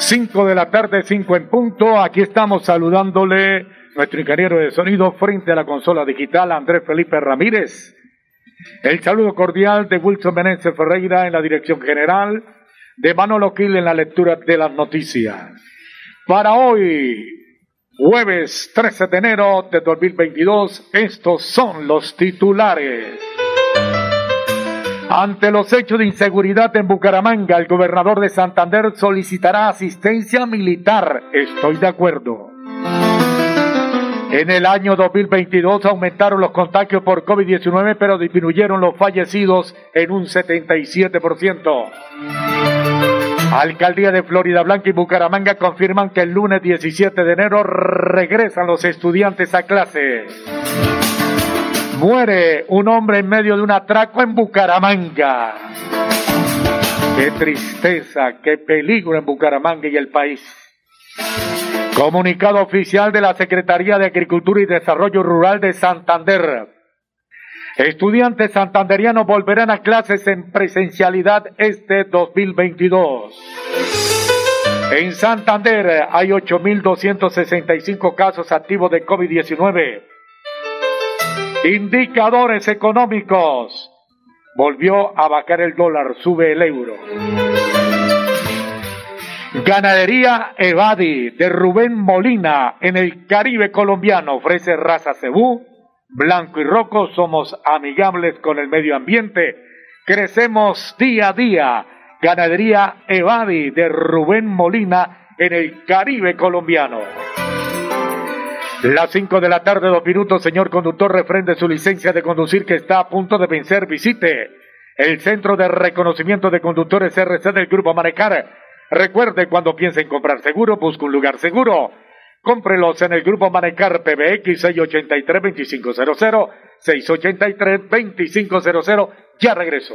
5 de la tarde, 5 en punto. Aquí estamos saludándole nuestro ingeniero de sonido frente a la consola digital, Andrés Felipe Ramírez. El saludo cordial de Wilson Meneses Ferreira en la dirección general, de Manolo Quil en la lectura de las noticias. Para hoy, jueves 13 de enero de 2022, estos son los titulares. Ante los hechos de inseguridad en Bucaramanga, el gobernador de Santander solicitará asistencia militar. Estoy de acuerdo. En el año 2022 aumentaron los contagios por COVID-19, pero disminuyeron los fallecidos en un 77%. Alcaldía de Florida Blanca y Bucaramanga confirman que el lunes 17 de enero regresan los estudiantes a clase. Muere un hombre en medio de un atraco en Bucaramanga. Qué tristeza, qué peligro en Bucaramanga y el país. Comunicado oficial de la Secretaría de Agricultura y Desarrollo Rural de Santander. Estudiantes santanderianos volverán a clases en presencialidad este 2022. En Santander hay 8.265 casos activos de COVID-19. Indicadores económicos. Volvió a bajar el dólar, sube el euro. Ganadería Evadi de Rubén Molina en el Caribe colombiano ofrece raza cebú, blanco y rojo. Somos amigables con el medio ambiente. Crecemos día a día. Ganadería Evadi de Rubén Molina en el Caribe colombiano. Las 5 de la tarde, dos minutos, señor conductor, refrende su licencia de conducir que está a punto de vencer. Visite el Centro de Reconocimiento de Conductores RC del Grupo Manecar. Recuerde, cuando piense en comprar seguro, busque un lugar seguro. Cómprelos en el Grupo Manecar PBX 683-2500, 683-2500. Ya regreso.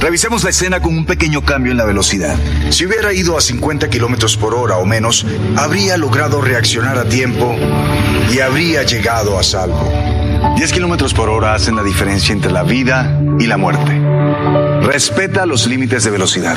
Revisemos la escena con un pequeño cambio en la velocidad. Si hubiera ido a 50 kilómetros por hora o menos, habría logrado reaccionar a tiempo y habría llegado a salvo. 10 kilómetros por hora hacen la diferencia entre la vida y la muerte. Respeta los límites de velocidad.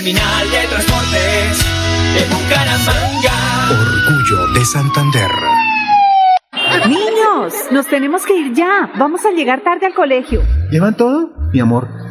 Terminal de Transportes de Bucaramanga. Orgullo de Santander. Niños, nos tenemos que ir ya. Vamos a llegar tarde al colegio. ¿Llevan todo? Mi amor,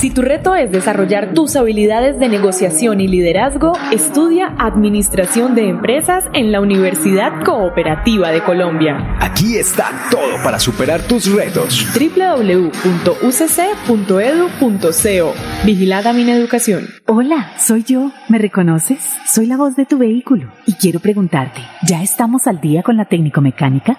Si tu reto es desarrollar tus habilidades de negociación y liderazgo, estudia Administración de Empresas en la Universidad Cooperativa de Colombia. Aquí está todo para superar tus retos. www.ucc.edu.co Vigilada Mineducación. Hola, soy yo. ¿Me reconoces? Soy la voz de tu vehículo y quiero preguntarte, ¿ya estamos al día con la técnico-mecánica?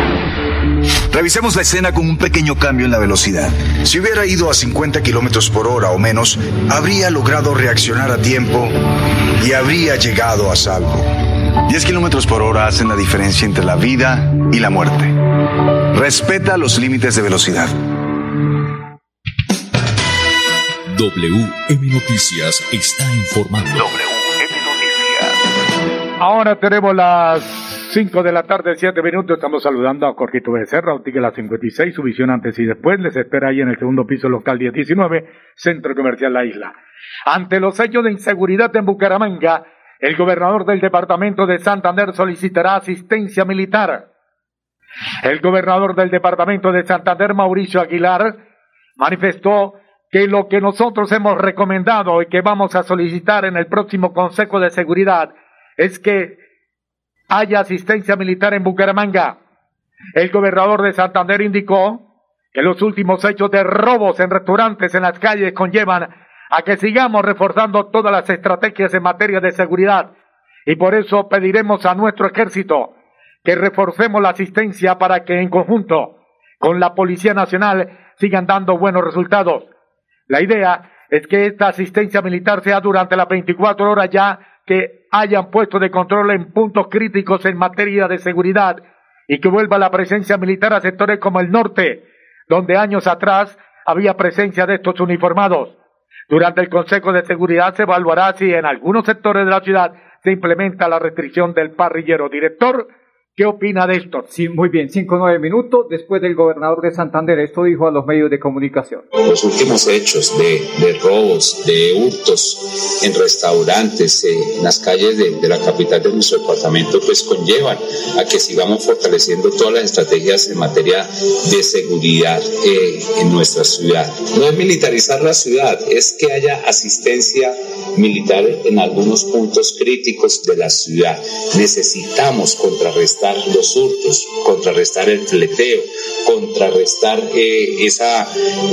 Revisemos la escena con un pequeño cambio en la velocidad. Si hubiera ido a 50 kilómetros por hora o menos, habría logrado reaccionar a tiempo y habría llegado a salvo. 10 kilómetros por hora hacen la diferencia entre la vida y la muerte. Respeta los límites de velocidad. WM Noticias está informando. Ahora tenemos las 5 de la tarde, 7 minutos. Estamos saludando a Corquito Becerra, La 56, su visión antes y después. Les espera ahí en el segundo piso local 1019, Centro Comercial La Isla. Ante los hechos de inseguridad en Bucaramanga, el gobernador del departamento de Santander solicitará asistencia militar. El gobernador del departamento de Santander, Mauricio Aguilar, manifestó que lo que nosotros hemos recomendado y que vamos a solicitar en el próximo Consejo de Seguridad es que haya asistencia militar en Bucaramanga. El gobernador de Santander indicó que los últimos hechos de robos en restaurantes en las calles conllevan a que sigamos reforzando todas las estrategias en materia de seguridad y por eso pediremos a nuestro ejército que reforcemos la asistencia para que en conjunto con la Policía Nacional sigan dando buenos resultados. La idea es que esta asistencia militar sea durante las 24 horas ya que hayan puesto de control en puntos críticos en materia de seguridad y que vuelva la presencia militar a sectores como el norte, donde años atrás había presencia de estos uniformados. Durante el Consejo de Seguridad se evaluará si en algunos sectores de la ciudad se implementa la restricción del parrillero. Director, ¿qué opina de esto? Sí, muy bien, cinco o nueve minutos después del gobernador de Santander. Esto dijo a los medios de comunicación. Los últimos hechos de, de robos, de hurtos en restaurantes, eh, en las calles de, de, la capital de nuestro departamento, pues conllevan a que sigamos fortaleciendo todas las estrategias en materia de seguridad eh, en nuestra ciudad. No es militarizar la ciudad, es que haya asistencia militar en algunos puntos críticos de la ciudad. Necesitamos contrarrestar los hurtos, contrarrestar el fleteo, contrarrestar eh, esa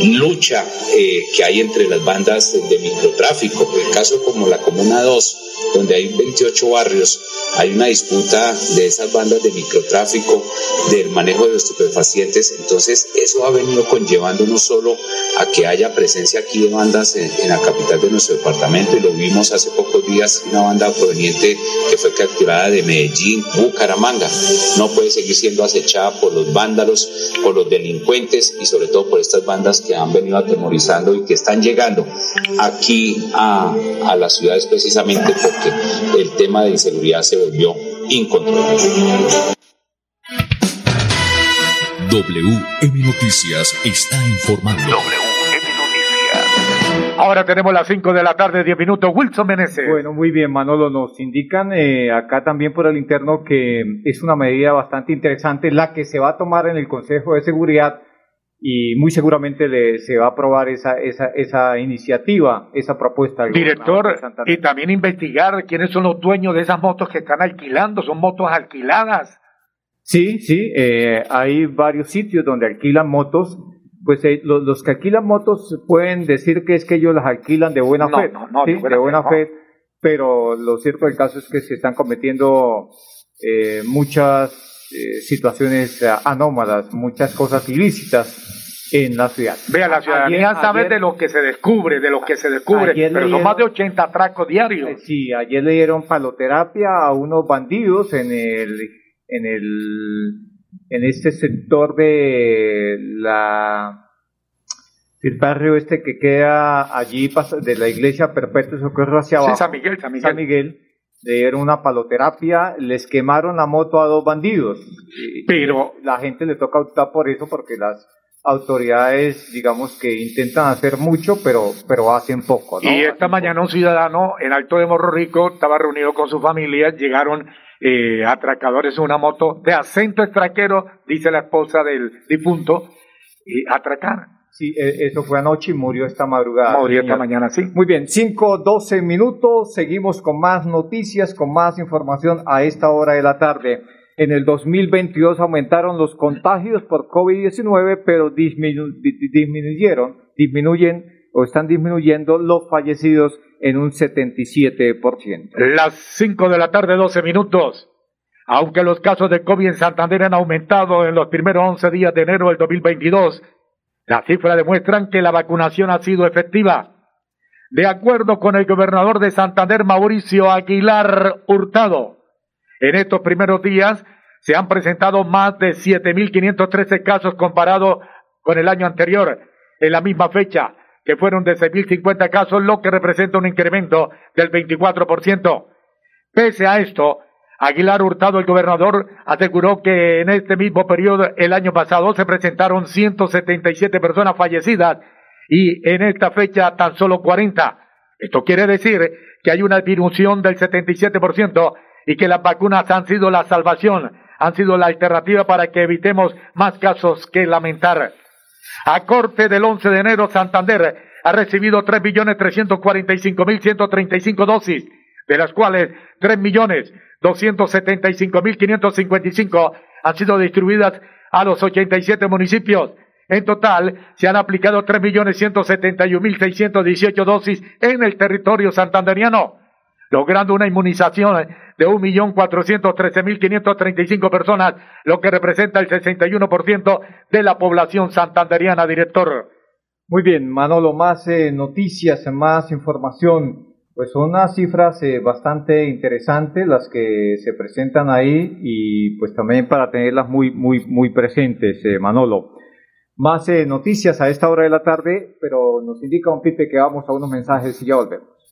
lucha eh, que hay entre las bandas de microtráfico. En el caso como la Comuna 2, donde hay 28 barrios, hay una disputa de esas bandas de microtráfico, del manejo de los estupefacientes, entonces eso ha venido conllevando no solo a que haya presencia aquí de bandas en, la capital de nuestro departamento, y lo vimos hace pocos días, una banda proveniente que fue capturada de Medellín, Bucaramanga, no puede seguir siendo acechada por los vándalos, por los delincuentes y sobre todo por estas bandas que han venido atemorizando y que están llegando aquí a, a las ciudades precisamente porque el tema de inseguridad se volvió incontrolable. WM Noticias está informando. Ahora tenemos las 5 de la tarde, 10 minutos. Wilson Meneses. Bueno, muy bien, Manolo. Nos indican eh, acá también por el interno que es una medida bastante interesante la que se va a tomar en el Consejo de Seguridad y muy seguramente le, se va a aprobar esa, esa, esa iniciativa, esa propuesta. Director, y también investigar quiénes son los dueños de esas motos que están alquilando, son motos alquiladas. Sí, sí, eh, hay varios sitios donde alquilan motos. Pues eh, los, que alquilan motos pueden decir que es que ellos las alquilan de buena fe, no, no, de buena, fe, pero lo cierto del caso es que se están cometiendo eh, muchas eh, situaciones anómalas, muchas cosas ilícitas en la ciudad. Vea, la ciudadanía sabe de lo que se descubre, de lo que se descubre, pero son más de 80 atracos diarios. Eh, sí, ayer le dieron paloterapia a unos bandidos en el, en el, en este sector de la, el barrio este que queda allí de la iglesia Perpetuo Socorro hacia abajo. Sí, San Miguel, San Miguel. San Miguel le dieron una paloterapia, les quemaron la moto a dos bandidos. Pero la gente le toca optar por eso porque las autoridades, digamos que intentan hacer mucho, pero, pero hacen poco. Y esta mañana un ciudadano en Alto de Morro Rico estaba reunido con su familia, llegaron eh, atracadores en una moto de acento extraquero, dice la esposa del difunto, y atracar Sí, e, eso fue anoche y murió esta madrugada. Murió esta mañana, sí. Muy bien, 5, 12 minutos. Seguimos con más noticias, con más información a esta hora de la tarde. En el 2022 aumentaron los contagios por COVID-19, pero disminuyeron, disminuyen o están disminuyendo los fallecidos en un 77%. Las 5 de la tarde, 12 minutos. Aunque los casos de COVID en Santander han aumentado en los primeros 11 días de enero del 2022, las cifras demuestran que la vacunación ha sido efectiva. De acuerdo con el gobernador de Santander, Mauricio Aguilar Hurtado, en estos primeros días se han presentado más de 7.513 casos comparado con el año anterior, en la misma fecha, que fueron de 6.050 casos, lo que representa un incremento del 24%. Pese a esto, Aguilar Hurtado, el gobernador, aseguró que en este mismo periodo, el año pasado, se presentaron 177 personas fallecidas y en esta fecha tan solo 40. Esto quiere decir que hay una disminución del 77% y que las vacunas han sido la salvación, han sido la alternativa para que evitemos más casos que lamentar. A corte del 11 de enero, Santander ha recibido 3.345.135 dosis, de las cuales 3 millones 275.555 han sido distribuidas a los 87 municipios. En total, se han aplicado 3.171.618 dosis en el territorio santanderiano, logrando una inmunización de 1.413.535 personas, lo que representa el 61% de la población santanderiana, director. Muy bien, Manolo, más eh, noticias, más información pues son unas cifras eh, bastante interesantes las que se presentan ahí y pues también para tenerlas muy, muy, muy presentes, eh, Manolo. Más eh, noticias a esta hora de la tarde, pero nos indica un Pipe que vamos a unos mensajes y ya volvemos.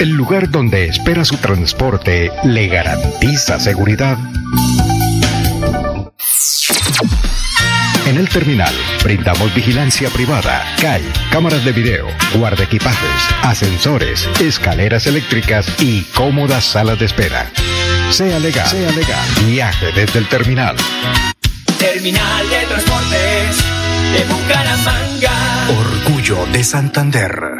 El lugar donde espera su transporte le garantiza seguridad. En el terminal brindamos vigilancia privada, CAI, cámaras de video, guardaequipajes, ascensores, escaleras eléctricas y cómodas salas de espera. Sea legal, sea legal. Viaje desde el terminal. Terminal de Transportes de Bucaramanga. Orgullo de Santander.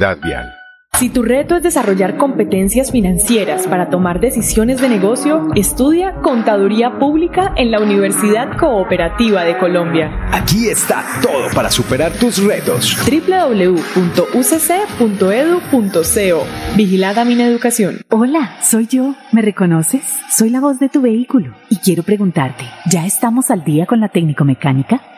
Vial. Si tu reto es desarrollar competencias financieras para tomar decisiones de negocio, estudia Contaduría Pública en la Universidad Cooperativa de Colombia. Aquí está todo para superar tus retos. www.ucc.edu.co Vigilada Mineducación. Hola, soy yo. ¿Me reconoces? Soy la voz de tu vehículo y quiero preguntarte, ¿ya estamos al día con la técnico mecánica?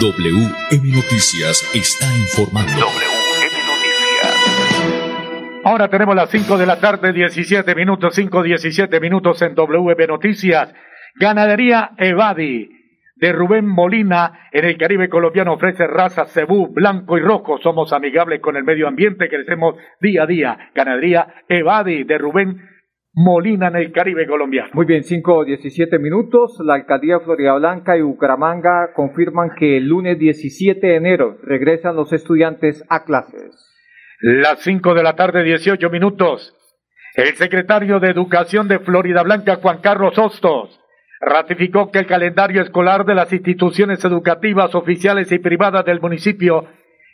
WM Noticias está informando. WM Noticias. Ahora tenemos las 5 de la tarde, 17 minutos, 5, 17 minutos en WM Noticias. Ganadería Evadi de Rubén Molina en el Caribe colombiano ofrece raza cebú, blanco y rojo. Somos amigables con el medio ambiente, crecemos día a día. Ganadería Evadi de Rubén Molina en el Caribe colombiano. Muy bien, 5 17 minutos. La alcaldía de Florida Blanca y Bucaramanga confirman que el lunes 17 de enero regresan los estudiantes a clases. Las 5 de la tarde, 18 minutos. El secretario de Educación de Florida Blanca, Juan Carlos Hostos, ratificó que el calendario escolar de las instituciones educativas oficiales y privadas del municipio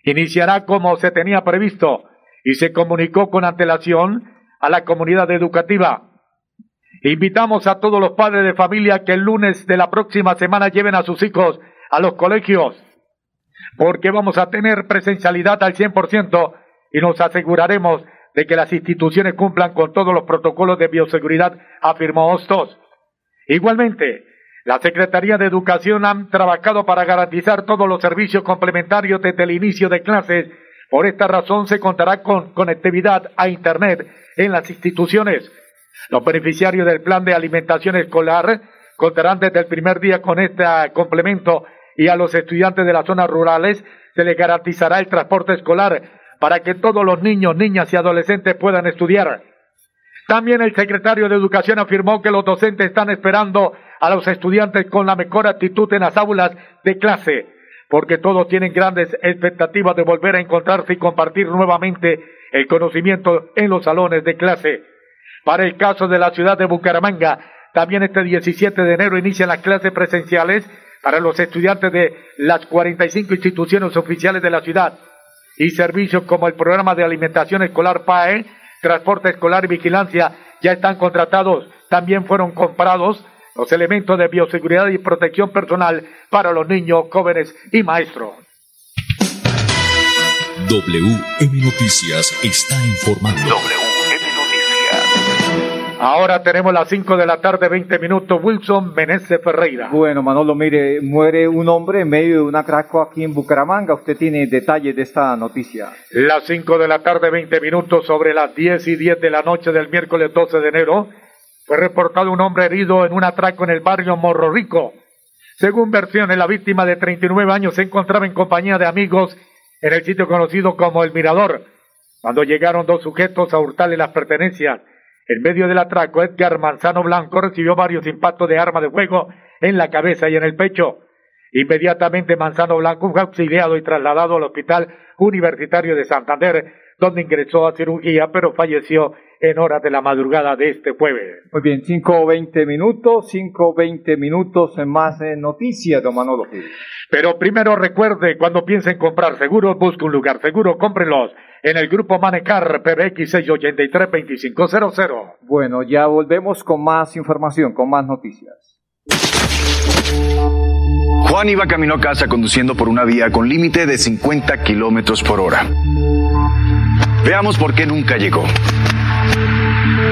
iniciará como se tenía previsto y se comunicó con antelación a la comunidad educativa. Invitamos a todos los padres de familia que el lunes de la próxima semana lleven a sus hijos a los colegios, porque vamos a tener presencialidad al 100% y nos aseguraremos de que las instituciones cumplan con todos los protocolos de bioseguridad, afirmó Hostos. Igualmente, la Secretaría de Educación han trabajado para garantizar todos los servicios complementarios desde el inicio de clases Por esta razón se contará con conectividad a Internet en las instituciones. Los beneficiarios del plan de alimentación escolar contarán desde el primer día con este complemento y a los estudiantes de las zonas rurales se les garantizará el transporte escolar para que todos los niños, niñas y adolescentes puedan estudiar. También el secretario de Educación afirmó que los docentes están esperando a los estudiantes con la mejor actitud en las aulas de clase, porque todos tienen grandes expectativas de volver a encontrarse y compartir nuevamente el conocimiento en los salones de clase. Para el caso de la ciudad de Bucaramanga, también este 17 de enero inician las clases presenciales para los estudiantes de las 45 instituciones oficiales de la ciudad y servicios como el programa de alimentación escolar PAE, transporte escolar y vigilancia ya están contratados. También fueron comprados los elementos de bioseguridad y protección personal para los niños, jóvenes y maestros. WM Noticias está informando. Ahora tenemos las 5 de la tarde, 20 minutos. Wilson Meneses Ferreira. Bueno, Manolo, mire, muere un hombre en medio de un atraco aquí en Bucaramanga. Usted tiene detalles de esta noticia. Las 5 de la tarde, 20 minutos, sobre las 10 y 10 de la noche del miércoles 12 de enero, fue reportado un hombre herido en un atraco en el barrio Morro Rico. Según versiones, la víctima de 39 años se encontraba en compañía de amigos en el sitio conocido como El Mirador, cuando llegaron dos sujetos a hurtarle las pertenencias. En medio del atraco, Edgar Manzano Blanco recibió varios impactos de arma de fuego en la cabeza y en el pecho. Inmediatamente Manzano Blanco fue auxiliado y trasladado al Hospital Universitario de Santander, donde ingresó a cirugía, pero falleció en horas de la madrugada de este jueves. Muy bien, 5.20 minutos, 5.20 minutos en más noticias, don Manolo. Pero primero recuerde, cuando piense en comprar seguros, busque un lugar seguro, cómprenlos en el grupo Manecar PBX 683-2500. Bueno, ya volvemos con más información, con más noticias. Juan iba camino a casa conduciendo por una vía con límite de 50 kilómetros por hora. Veamos por qué nunca llegó.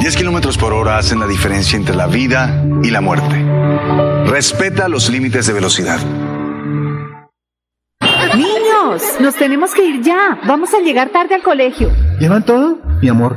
10 kilómetros por hora hacen la diferencia entre la vida y la muerte. Respeta los límites de velocidad. Nos tenemos que ir ya. Vamos a llegar tarde al colegio. ¿Llevan todo? Mi amor,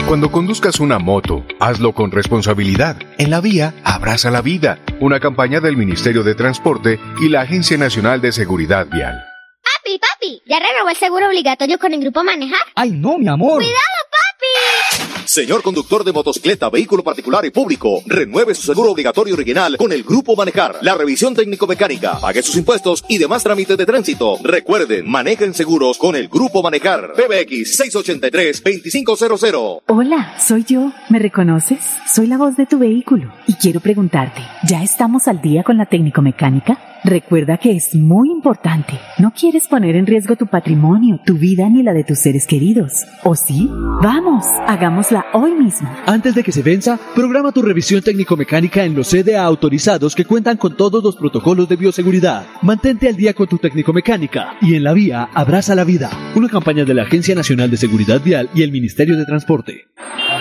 Cuando conduzcas una moto, hazlo con responsabilidad. En la vía, abraza la vida. Una campaña del Ministerio de Transporte y la Agencia Nacional de Seguridad Vial. Papi, papi, ¿ya renovó el seguro obligatorio con el grupo Manejar? Ay, no, mi amor. ¡Cuidado, papi! Señor conductor de motocicleta, vehículo particular y público, renueve su seguro obligatorio original con el Grupo Manejar. La revisión técnico-mecánica, pague sus impuestos y demás trámites de tránsito. Recuerden, manejen seguros con el Grupo Manejar. PBX 683-2500. Hola, soy yo. ¿Me reconoces? Soy la voz de tu vehículo y quiero preguntarte, ¿ya estamos al día con la técnico-mecánica? Recuerda que es muy importante. No quieres poner en riesgo tu patrimonio, tu vida ni la de tus seres queridos. ¿O sí? Vamos, hagámosla hoy mismo. Antes de que se venza, programa tu revisión técnico-mecánica en los CDA autorizados que cuentan con todos los protocolos de bioseguridad. Mantente al día con tu técnico-mecánica y en la vía abraza la vida. Una campaña de la Agencia Nacional de Seguridad Vial y el Ministerio de Transporte.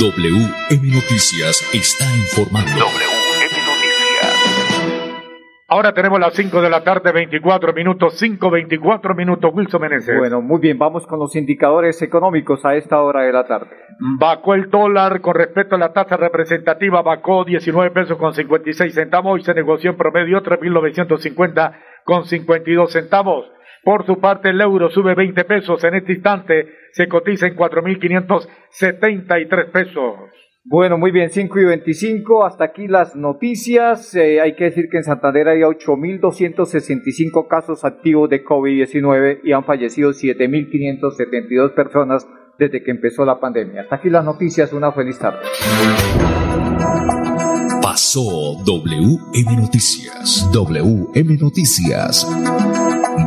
WM Noticias está informando. WM Noticias. Ahora tenemos las 5 de la tarde, 24 minutos, 5, 24 minutos, Wilson Meneses. Bueno, muy bien, vamos con los indicadores económicos a esta hora de la tarde. Bacó el dólar con respecto a la tasa representativa, bacó 19 pesos con 56 centavos y se negoció en promedio 3.950 con 52 centavos. Por su parte, el euro sube 20 pesos. En este instante se cotiza en 4.573 pesos. Bueno, muy bien, 5 y 25. Hasta aquí las noticias. Eh, hay que decir que en Santander hay 8.265 casos activos de COVID-19 y han fallecido 7.572 personas desde que empezó la pandemia. Hasta aquí las noticias. Una feliz tarde. Pasó WM Noticias. WM Noticias.